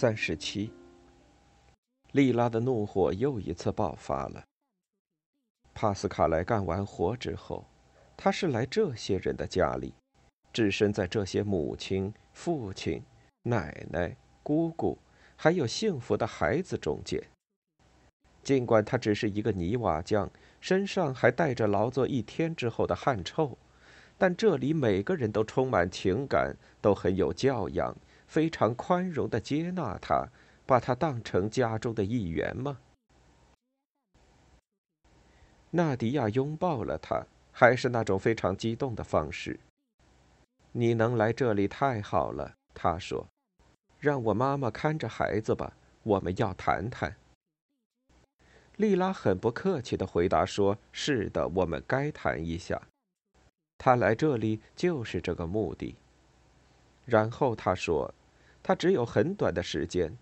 三十七，莉拉的怒火又一次爆发了。帕斯卡莱干完活之后，他是来这些人的家里，置身在这些母亲、父亲、奶奶、姑姑，还有幸福的孩子中间。尽管他只是一个泥瓦匠，身上还带着劳作一天之后的汗臭，但这里每个人都充满情感，都很有教养。非常宽容的接纳他，把他当成家中的一员吗？纳迪亚拥抱了他，还是那种非常激动的方式。你能来这里太好了，他说。让我妈妈看着孩子吧，我们要谈谈。丽拉很不客气的回答说：“是的，我们该谈一下。”他来这里就是这个目的。然后他说。他只有很短的时间。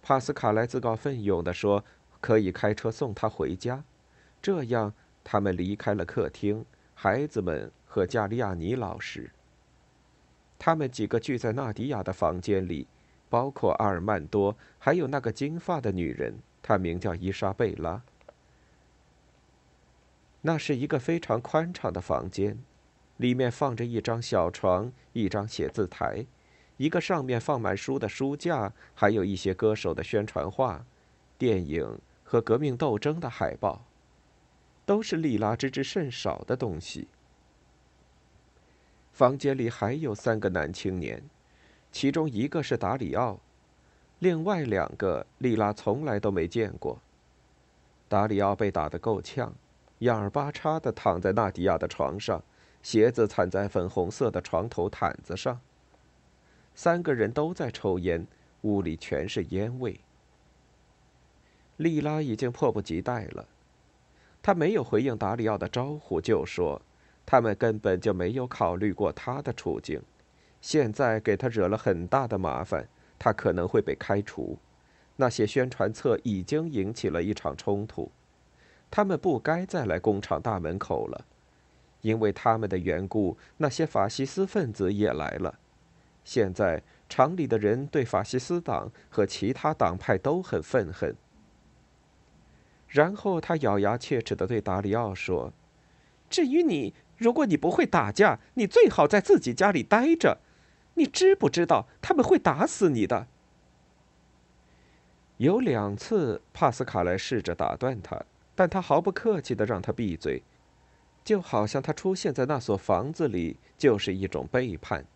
帕斯卡莱自告奋勇地说：“可以开车送他回家。”这样，他们离开了客厅，孩子们和加利亚尼老师。他们几个聚在纳迪亚的房间里，包括阿尔曼多，还有那个金发的女人，她名叫伊莎贝拉。那是一个非常宽敞的房间，里面放着一张小床，一张写字台。一个上面放满书的书架，还有一些歌手的宣传画、电影和革命斗争的海报，都是莉拉知之甚少的东西。房间里还有三个男青年，其中一个是达里奥，另外两个莉拉从来都没见过。达里奥被打得够呛，眼儿巴叉的躺在纳迪亚的床上，鞋子踩在粉红色的床头毯子上。三个人都在抽烟，屋里全是烟味。莉拉已经迫不及待了，她没有回应达里奥的招呼，就说：“他们根本就没有考虑过他的处境，现在给他惹了很大的麻烦，他可能会被开除。那些宣传册已经引起了一场冲突，他们不该再来工厂大门口了，因为他们的缘故，那些法西斯分子也来了。”现在厂里的人对法西斯党和其他党派都很愤恨。然后他咬牙切齿的对达里奥说：“至于你，如果你不会打架，你最好在自己家里待着。你知不知道他们会打死你的？”有两次，帕斯卡莱试着打断他，但他毫不客气的让他闭嘴，就好像他出现在那所房子里就是一种背叛。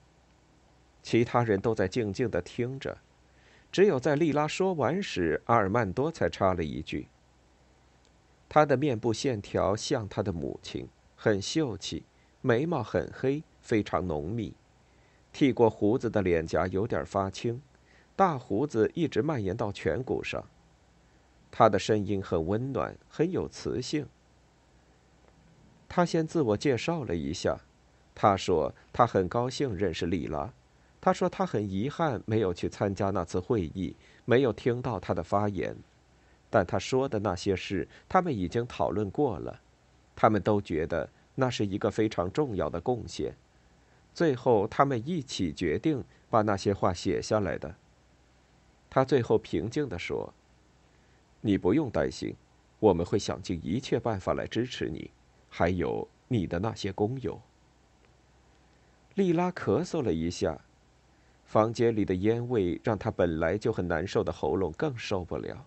其他人都在静静的听着，只有在莉拉说完时，阿尔曼多才插了一句：“他的面部线条像他的母亲，很秀气，眉毛很黑，非常浓密，剃过胡子的脸颊有点发青，大胡子一直蔓延到颧骨上。他的声音很温暖，很有磁性。”他先自我介绍了一下，他说他很高兴认识莉拉。他说他很遗憾没有去参加那次会议，没有听到他的发言，但他说的那些事，他们已经讨论过了，他们都觉得那是一个非常重要的贡献。最后，他们一起决定把那些话写下来的。他最后平静地说：“你不用担心，我们会想尽一切办法来支持你，还有你的那些工友。”莉拉咳嗽了一下。房间里的烟味让他本来就很难受的喉咙更受不了。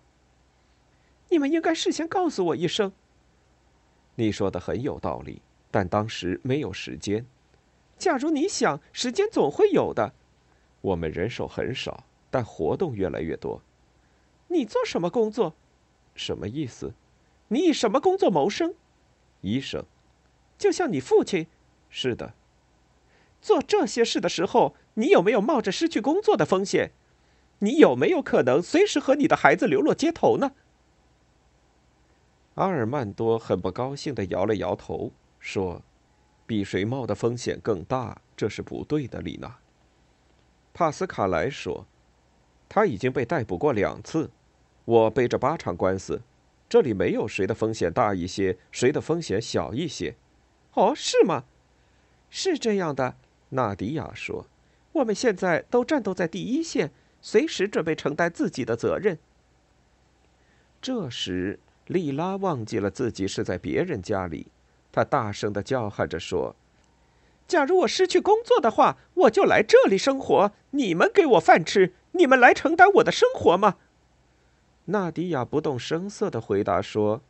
你们应该事先告诉我一声。你说的很有道理，但当时没有时间。假如你想，时间总会有的。我们人手很少，但活动越来越多。你做什么工作？什么意思？你以什么工作谋生？医生。就像你父亲。是的。做这些事的时候，你有没有冒着失去工作的风险？你有没有可能随时和你的孩子流落街头呢？阿尔曼多很不高兴地摇了摇头，说：“比谁冒的风险更大，这是不对的，丽娜。”帕斯卡莱说：“他已经被逮捕过两次，我背着八场官司，这里没有谁的风险大一些，谁的风险小一些。”哦，是吗？是这样的，纳迪亚说：“我们现在都战斗在第一线，随时准备承担自己的责任。”这时，莉拉忘记了自己是在别人家里，她大声的叫喊着说。假如我失去工作的话，我就来这里生活。你们给我饭吃，你们来承担我的生活吗？纳迪亚不动声色的回答说：“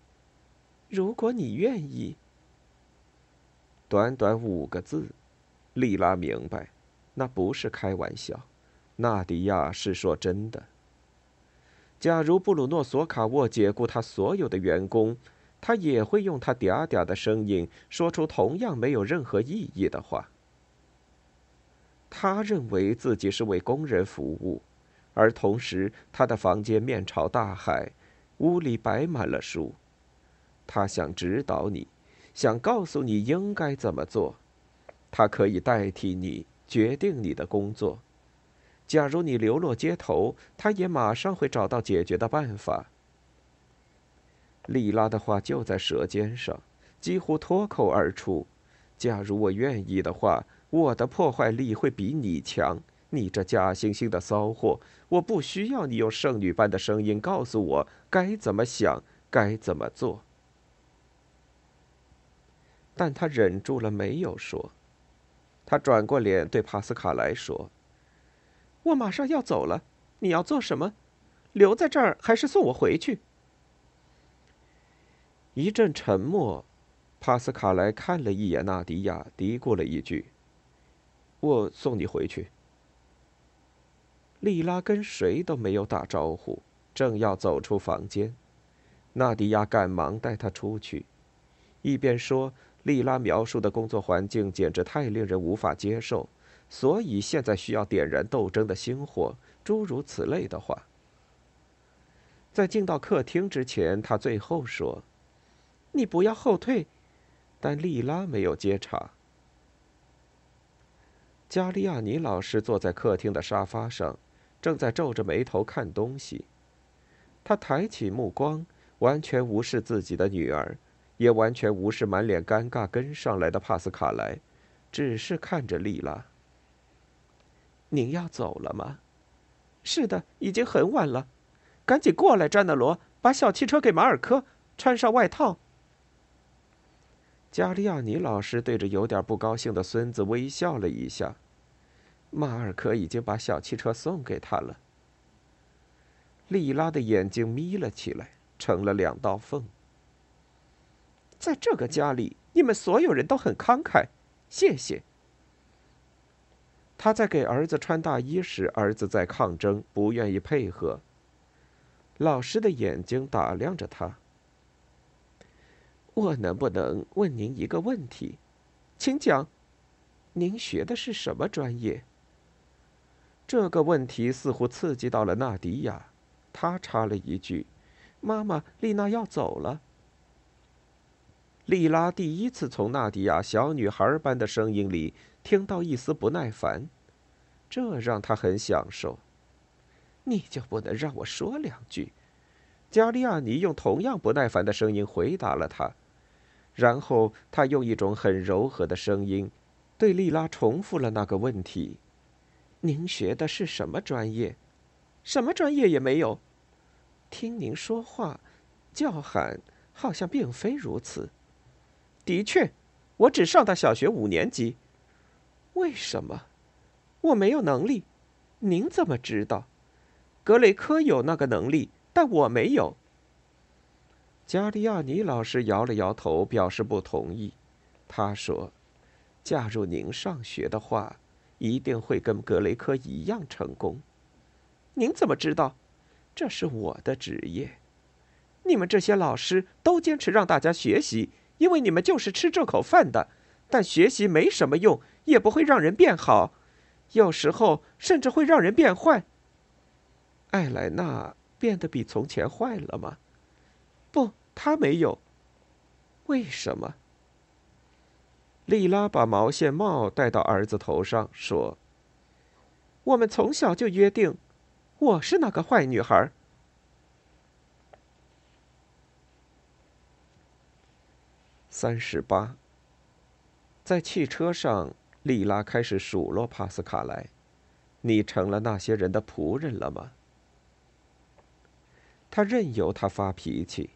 如果你愿意。”短短五个字，莉拉明白，那不是开玩笑，纳迪亚是说真的。假如布鲁诺·索卡沃解雇他所有的员工。他也会用他嗲嗲的声音说出同样没有任何意义的话。他认为自己是为工人服务，而同时他的房间面朝大海，屋里摆满了书。他想指导你，想告诉你应该怎么做。他可以代替你决定你的工作。假如你流落街头，他也马上会找到解决的办法。莉拉的话就在舌尖上，几乎脱口而出：“假如我愿意的话，我的破坏力会比你强。你这假惺惺的骚货，我不需要你用圣女般的声音告诉我该怎么想，该怎么做。”但他忍住了，没有说。他转过脸对帕斯卡莱说：“我马上要走了，你要做什么？留在这儿还是送我回去？”一阵沉默，帕斯卡莱看了一眼纳迪亚，嘀咕了一句：“我送你回去。”莉拉跟谁都没有打招呼，正要走出房间，纳迪亚赶忙带他出去，一边说：“莉拉描述的工作环境简直太令人无法接受，所以现在需要点燃斗争的星火。”诸如此类的话。在进到客厅之前，他最后说。你不要后退，但莉拉没有接茬。加利亚尼老师坐在客厅的沙发上，正在皱着眉头看东西。他抬起目光，完全无视自己的女儿，也完全无视满脸尴尬跟上来的帕斯卡莱，只是看着莉拉。您要走了吗？是的，已经很晚了。赶紧过来，詹纳罗，把小汽车给马尔科，穿上外套。加利亚尼老师对着有点不高兴的孙子微笑了一下。马尔科已经把小汽车送给他了。莉拉的眼睛眯了起来，成了两道缝。在这个家里，你们所有人都很慷慨，谢谢。他在给儿子穿大衣时，儿子在抗争，不愿意配合。老师的眼睛打量着他。我能不能问您一个问题，请讲。您学的是什么专业？这个问题似乎刺激到了纳迪亚，她插了一句：“妈妈，丽娜要走了。”莉拉第一次从纳迪亚小女孩般的声音里听到一丝不耐烦，这让她很享受。你就不能让我说两句？加利亚尼用同样不耐烦的声音回答了他。然后他用一种很柔和的声音，对莉拉重复了那个问题：“您学的是什么专业？什么专业也没有。听您说话、叫喊，好像并非如此。的确，我只上到小学五年级。为什么？我没有能力。您怎么知道？格雷科有那个能力，但我没有。”加利亚尼老师摇了摇头，表示不同意。他说：“假如您上学的话，一定会跟格雷科一样成功。您怎么知道？这是我的职业。你们这些老师都坚持让大家学习，因为你们就是吃这口饭的。但学习没什么用，也不会让人变好，有时候甚至会让人变坏。艾莱娜变得比从前坏了吗？不，她没有。为什么？莉拉把毛线帽戴到儿子头上，说：“我们从小就约定，我是那个坏女孩。”三十八。在汽车上，莉拉开始数落帕斯卡莱：“你成了那些人的仆人了吗？”他任由他发脾气。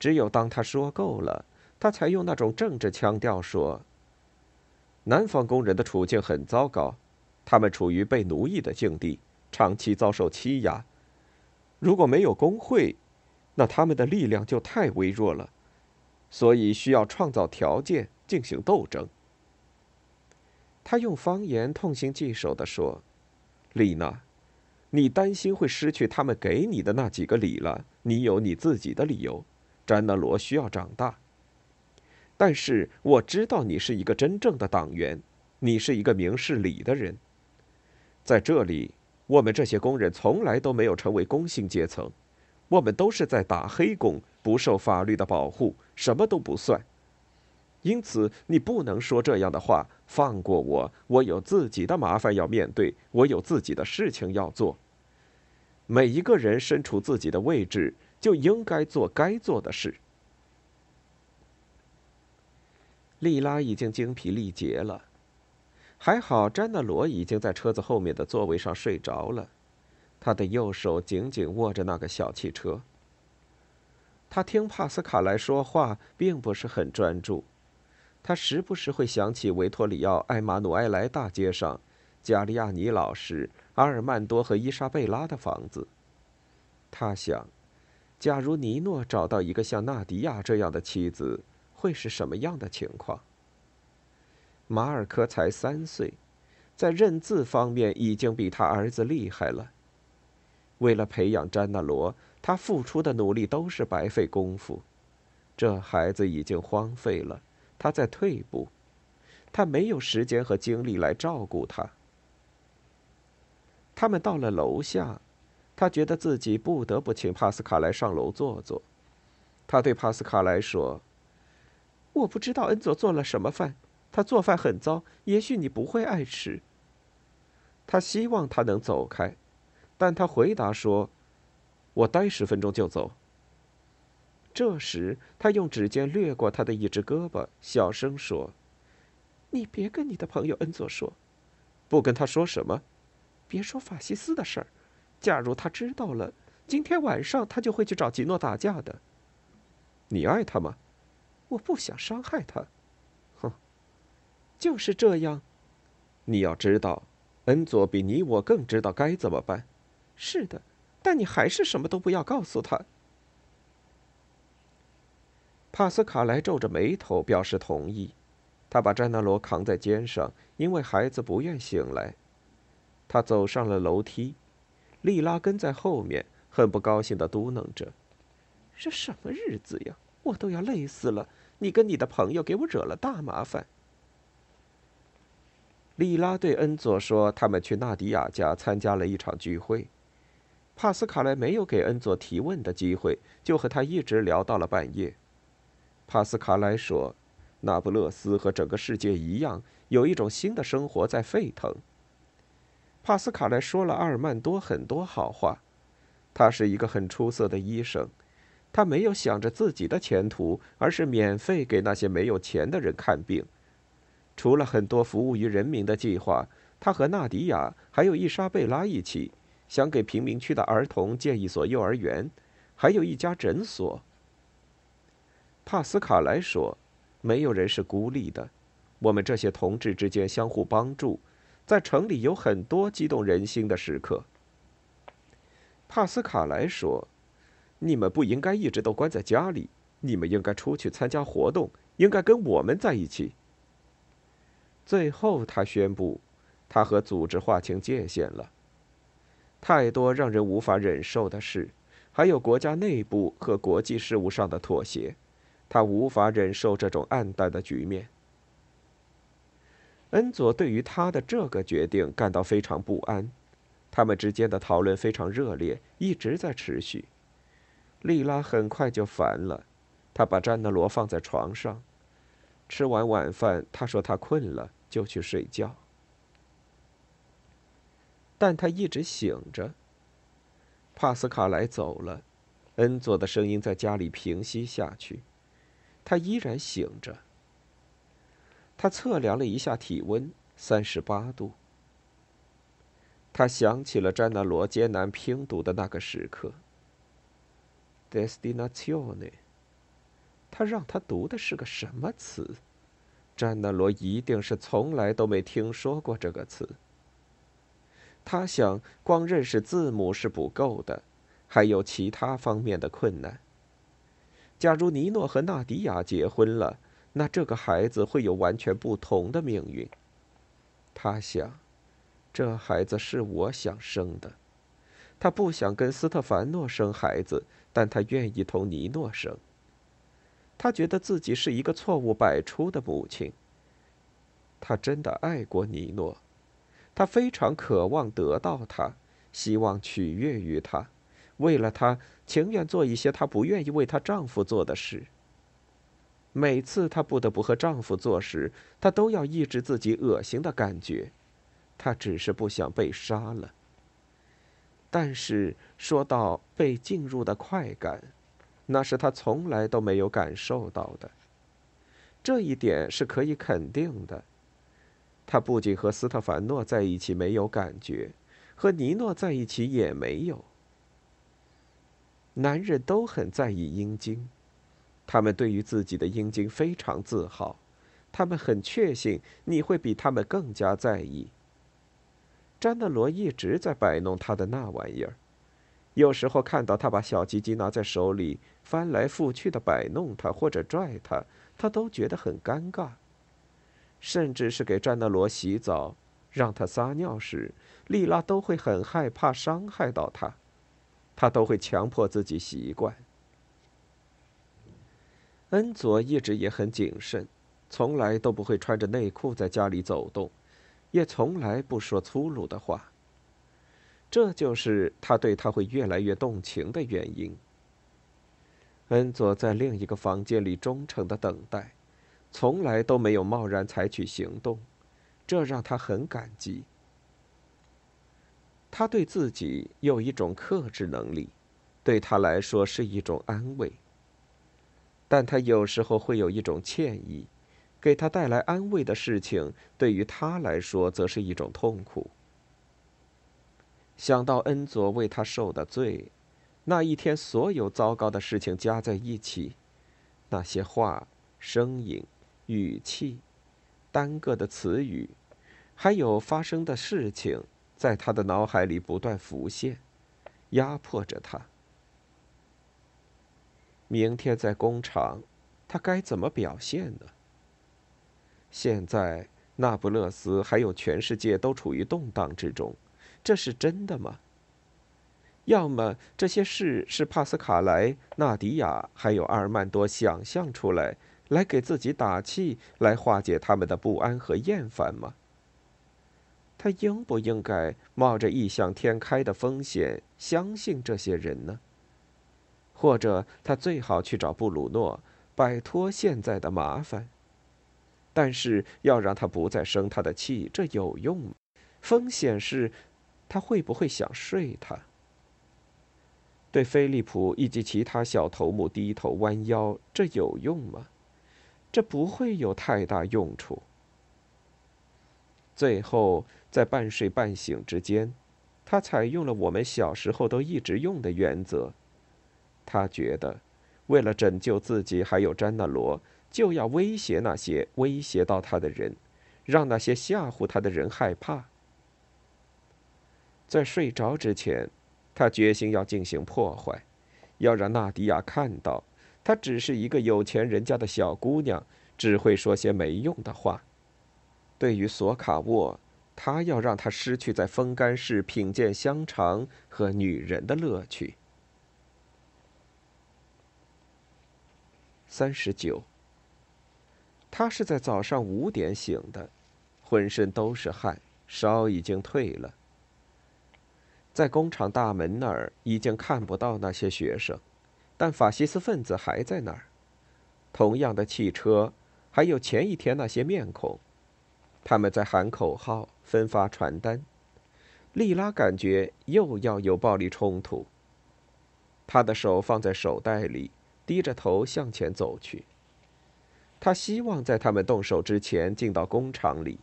只有当他说够了，他才用那种政治腔调说：“南方工人的处境很糟糕，他们处于被奴役的境地，长期遭受欺压。如果没有工会，那他们的力量就太微弱了，所以需要创造条件。”进行斗争。他用方言痛心疾首地说：“丽娜，你担心会失去他们给你的那几个礼了。你有你自己的理由。詹纳罗需要长大。但是我知道你是一个真正的党员，你是一个明事理的人。在这里，我们这些工人从来都没有成为工薪阶层，我们都是在打黑工，不受法律的保护，什么都不算。”因此，你不能说这样的话。放过我，我有自己的麻烦要面对，我有自己的事情要做。每一个人身处自己的位置，就应该做该做的事。莉拉已经精疲力竭了，还好詹纳罗已经在车子后面的座位上睡着了，他的右手紧紧握着那个小汽车。他听帕斯卡莱说话，并不是很专注。他时不时会想起维托里奥·埃马努埃莱大街上，加利亚尼老师、阿尔曼多和伊莎贝拉的房子。他想，假如尼诺找到一个像纳迪亚这样的妻子，会是什么样的情况？马尔科才三岁，在认字方面已经比他儿子厉害了。为了培养詹纳罗，他付出的努力都是白费功夫。这孩子已经荒废了。他在退步，他没有时间和精力来照顾他。他们到了楼下，他觉得自己不得不请帕斯卡来上楼坐坐。他对帕斯卡来说：“我不知道恩佐做了什么饭，他做饭很糟，也许你不会爱吃。”他希望他能走开，但他回答说：“我待十分钟就走。”这时，他用指尖掠过他的一只胳膊，小声说：“你别跟你的朋友恩佐说，不跟他说什么，别说法西斯的事儿。假如他知道了，今天晚上他就会去找吉诺打架的。你爱他吗？我不想伤害他。哼，就是这样。你要知道，恩佐比你我更知道该怎么办。是的，但你还是什么都不要告诉他。”帕斯卡莱皱着眉头表示同意，他把詹纳罗扛在肩上，因为孩子不愿醒来。他走上了楼梯，莉拉跟在后面，很不高兴的嘟囔着：“这什么日子呀！我都要累死了！你跟你的朋友给我惹了大麻烦。”莉拉对恩佐说：“他们去纳迪亚家参加了一场聚会。”帕斯卡莱没有给恩佐提问的机会，就和他一直聊到了半夜。帕斯卡莱说：“那不勒斯和整个世界一样，有一种新的生活在沸腾。”帕斯卡莱说了阿尔曼多很多好话，他是一个很出色的医生，他没有想着自己的前途，而是免费给那些没有钱的人看病。除了很多服务于人民的计划，他和纳迪亚还有伊莎贝拉一起，想给贫民区的儿童建一所幼儿园，还有一家诊所。帕斯卡莱说：“没有人是孤立的，我们这些同志之间相互帮助，在城里有很多激动人心的时刻。”帕斯卡莱说：“你们不应该一直都关在家里，你们应该出去参加活动，应该跟我们在一起。”最后，他宣布，他和组织划清界限了。太多让人无法忍受的事，还有国家内部和国际事务上的妥协，他无法忍受这种暗淡的局面。恩佐对于他的这个决定感到非常不安，他们之间的讨论非常热烈，一直在持续。莉拉很快就烦了，她把詹德罗放在床上，吃完晚饭，她说她困了，就去睡觉。但他一直醒着。帕斯卡莱走了，恩佐的声音在家里平息下去，他依然醒着。他测量了一下体温，三十八度。他想起了詹纳罗艰难拼读的那个时刻。“destinazione”，他让他读的是个什么词？詹纳罗一定是从来都没听说过这个词。他想，光认识字母是不够的，还有其他方面的困难。假如尼诺和纳迪亚结婚了。那这个孩子会有完全不同的命运。他想，这孩子是我想生的。他不想跟斯特凡诺生孩子，但他愿意同尼诺生。他觉得自己是一个错误百出的母亲。他真的爱过尼诺，他非常渴望得到他，希望取悦于他，为了他情愿做一些他不愿意为她丈夫做的事。每次她不得不和丈夫做时，她都要抑制自己恶心的感觉。她只是不想被杀了。但是说到被进入的快感，那是她从来都没有感受到的。这一点是可以肯定的。他不仅和斯特凡诺在一起没有感觉，和尼诺在一起也没有。男人都很在意阴茎。他们对于自己的阴茎非常自豪，他们很确信你会比他们更加在意。詹纳罗一直在摆弄他的那玩意儿，有时候看到他把小鸡鸡拿在手里翻来覆去的摆弄它或者拽它，他都觉得很尴尬。甚至是给詹纳罗洗澡、让他撒尿时，莉拉都会很害怕伤害到他，他都会强迫自己习惯。恩佐一直也很谨慎，从来都不会穿着内裤在家里走动，也从来不说粗鲁的话。这就是他对他会越来越动情的原因。恩佐在另一个房间里忠诚的等待，从来都没有贸然采取行动，这让他很感激。他对自己有一种克制能力，对他来说是一种安慰。但他有时候会有一种歉意，给他带来安慰的事情，对于他来说则是一种痛苦。想到恩佐为他受的罪，那一天所有糟糕的事情加在一起，那些话、声音、语气、单个的词语，还有发生的事情，在他的脑海里不断浮现，压迫着他。明天在工厂，他该怎么表现呢？现在，那不勒斯还有全世界都处于动荡之中，这是真的吗？要么这些事是帕斯卡莱、纳迪亚还有阿尔曼多想象出来，来给自己打气，来化解他们的不安和厌烦吗？他应不应该冒着异想天开的风险，相信这些人呢？或者他最好去找布鲁诺，摆脱现在的麻烦。但是要让他不再生他的气，这有用吗？风险是，他会不会想睡他？对菲利普以及其他小头目低头弯腰，这有用吗？这不会有太大用处。最后，在半睡半醒之间，他采用了我们小时候都一直用的原则。他觉得，为了拯救自己还有詹纳罗，就要威胁那些威胁到他的人，让那些吓唬他的人害怕。在睡着之前，他决心要进行破坏，要让纳迪亚看到，她只是一个有钱人家的小姑娘，只会说些没用的话。对于索卡沃，他要让他失去在风干室品鉴香肠和女人的乐趣。三十九。他是在早上五点醒的，浑身都是汗，烧已经退了。在工厂大门那儿已经看不到那些学生，但法西斯分子还在那儿。同样的汽车，还有前一天那些面孔，他们在喊口号，分发传单。莉拉感觉又要有暴力冲突。他的手放在手袋里，低着头向前走去。他希望在他们动手之前进到工厂里，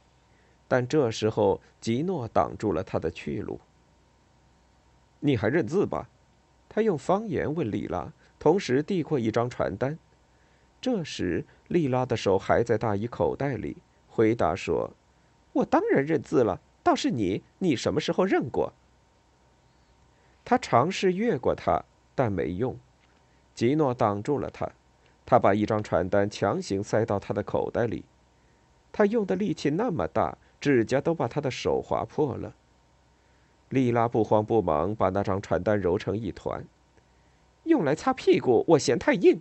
但这时候吉诺挡住了他的去路。你还认字吧？他用方言问莉拉，同时递过一张传单。这时，莉拉的手还在大衣口袋里，回答说：“我当然认字了。倒是你，你什么时候认过？”他尝试越过他，但没用。吉诺挡住了他。他把一张传单强行塞到他的口袋里，他用的力气那么大，指甲都把他的手划破了。莉拉不慌不忙把那张传单揉成一团，用来擦屁股，我嫌太硬。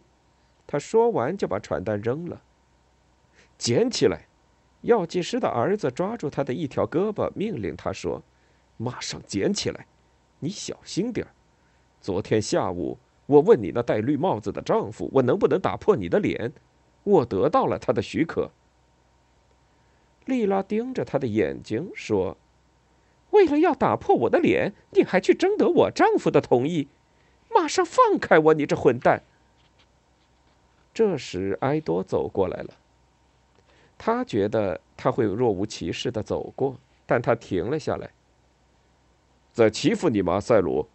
他说完就把传单扔了。捡起来，药剂师的儿子抓住他的一条胳膊，命令他说：“马上捡起来，你小心点昨天下午。”我问你那戴绿帽子的丈夫，我能不能打破你的脸？我得到了他的许可。丽拉盯着他的眼睛说：“为了要打破我的脸，你还去征得我丈夫的同意？马上放开我，你这混蛋！”这时，埃多走过来了。他觉得他会若无其事的走过，但他停了下来。在欺负你吗，塞鲁？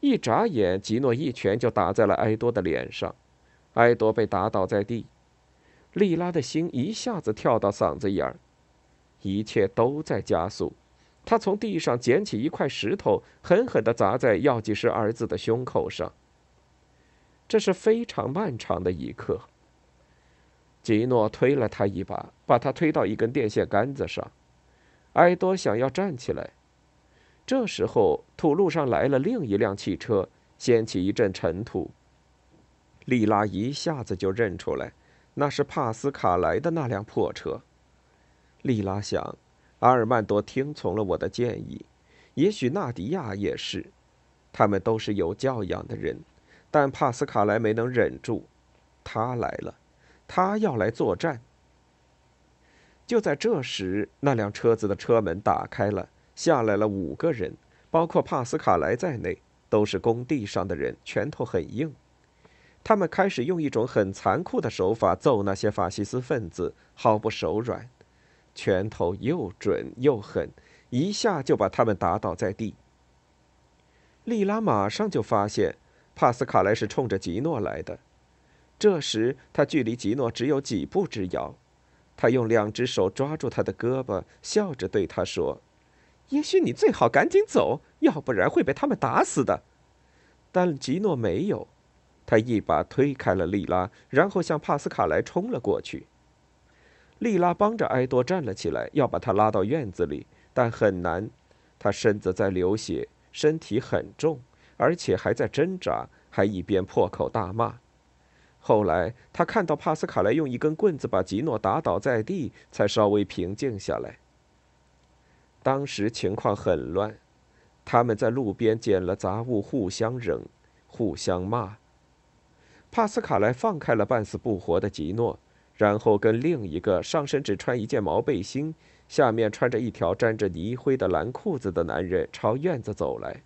一眨眼，吉诺一拳就打在了埃多的脸上，埃多被打倒在地。莉拉的心一下子跳到嗓子眼儿，一切都在加速。他从地上捡起一块石头，狠狠地砸在药剂师儿子的胸口上。这是非常漫长的一刻。吉诺推了他一把，把他推到一根电线杆子上。埃多想要站起来。这时候，土路上来了另一辆汽车，掀起一阵尘土。莉拉一下子就认出来，那是帕斯卡莱的那辆破车。莉拉想，阿尔曼多听从了我的建议，也许纳迪亚也是，他们都是有教养的人，但帕斯卡莱没能忍住，他来了，他要来作战。就在这时，那辆车子的车门打开了。下来了五个人，包括帕斯卡莱在内，都是工地上的人，拳头很硬。他们开始用一种很残酷的手法揍那些法西斯分子，毫不手软，拳头又准又狠，一下就把他们打倒在地。莉拉马上就发现，帕斯卡莱是冲着吉诺来的。这时他距离吉诺只有几步之遥，他用两只手抓住他的胳膊，笑着对他说。也许你最好赶紧走，要不然会被他们打死的。但吉诺没有，他一把推开了莉拉，然后向帕斯卡莱冲了过去。莉拉帮着埃多站了起来，要把他拉到院子里，但很难。他身子在流血，身体很重，而且还在挣扎，还一边破口大骂。后来他看到帕斯卡莱用一根棍子把吉诺打倒在地，才稍微平静下来。当时情况很乱，他们在路边捡了杂物，互相扔，互相骂。帕斯卡莱放开了半死不活的吉诺，然后跟另一个上身只穿一件毛背心，下面穿着一条沾着泥灰的蓝裤子的男人朝院子走来。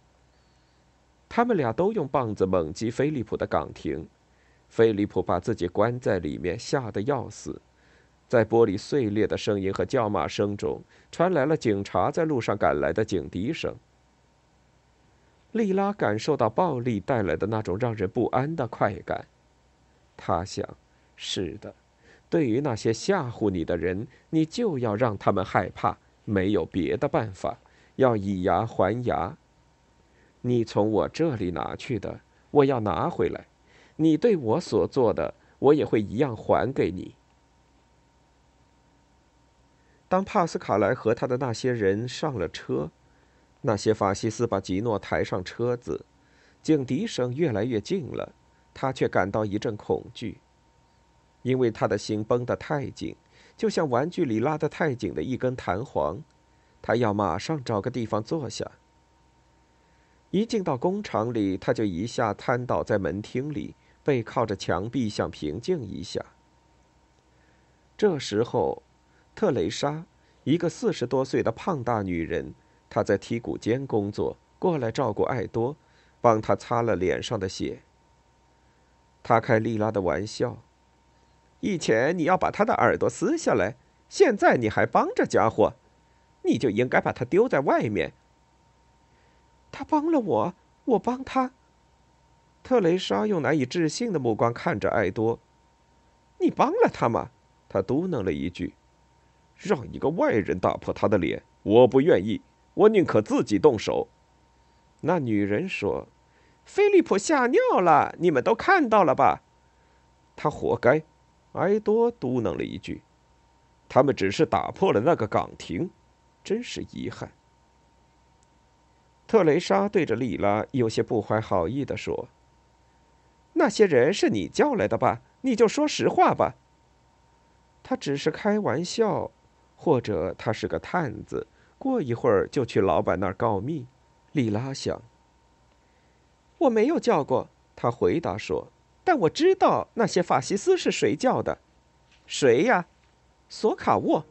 他们俩都用棒子猛击菲利普的岗亭，菲利普把自己关在里面，吓得要死。在玻璃碎裂的声音和叫骂声中，传来了警察在路上赶来的警笛声。莉拉感受到暴力带来的那种让人不安的快感。他想：是的，对于那些吓唬你的人，你就要让他们害怕，没有别的办法，要以牙还牙。你从我这里拿去的，我要拿回来；你对我所做的，我也会一样还给你。当帕斯卡莱和他的那些人上了车，那些法西斯把吉诺抬上车子，警笛声越来越近了，他却感到一阵恐惧，因为他的心绷得太紧，就像玩具里拉得太紧的一根弹簧，他要马上找个地方坐下。一进到工厂里，他就一下瘫倒在门厅里，背靠着墙壁，想平静一下。这时候，特蕾莎，一个四十多岁的胖大女人，她在剔骨间工作，过来照顾爱多，帮他擦了脸上的血。他开莉拉的玩笑：“以前你要把他的耳朵撕下来，现在你还帮这家伙，你就应该把他丢在外面。”他帮了我，我帮他。特蕾莎用难以置信的目光看着爱多：“你帮了他吗？”他嘟囔了一句：“让一个外人打破他的脸，我不愿意，我宁可自己动手。”那女人说：“菲利普吓尿了，你们都看到了吧？”他活该。埃多嘟囔了一句：“他们只是打破了那个岗亭，真是遗憾。”特蕾莎对着莉拉有些不怀好意地说：“那些人是你叫来的吧？你就说实话吧。”他只是开玩笑，或者他是个探子，过一会儿就去老板那儿告密。莉拉想：“我没有叫过。”他回答说：“但我知道那些法西斯是谁叫的。”“谁呀？”“索卡沃。”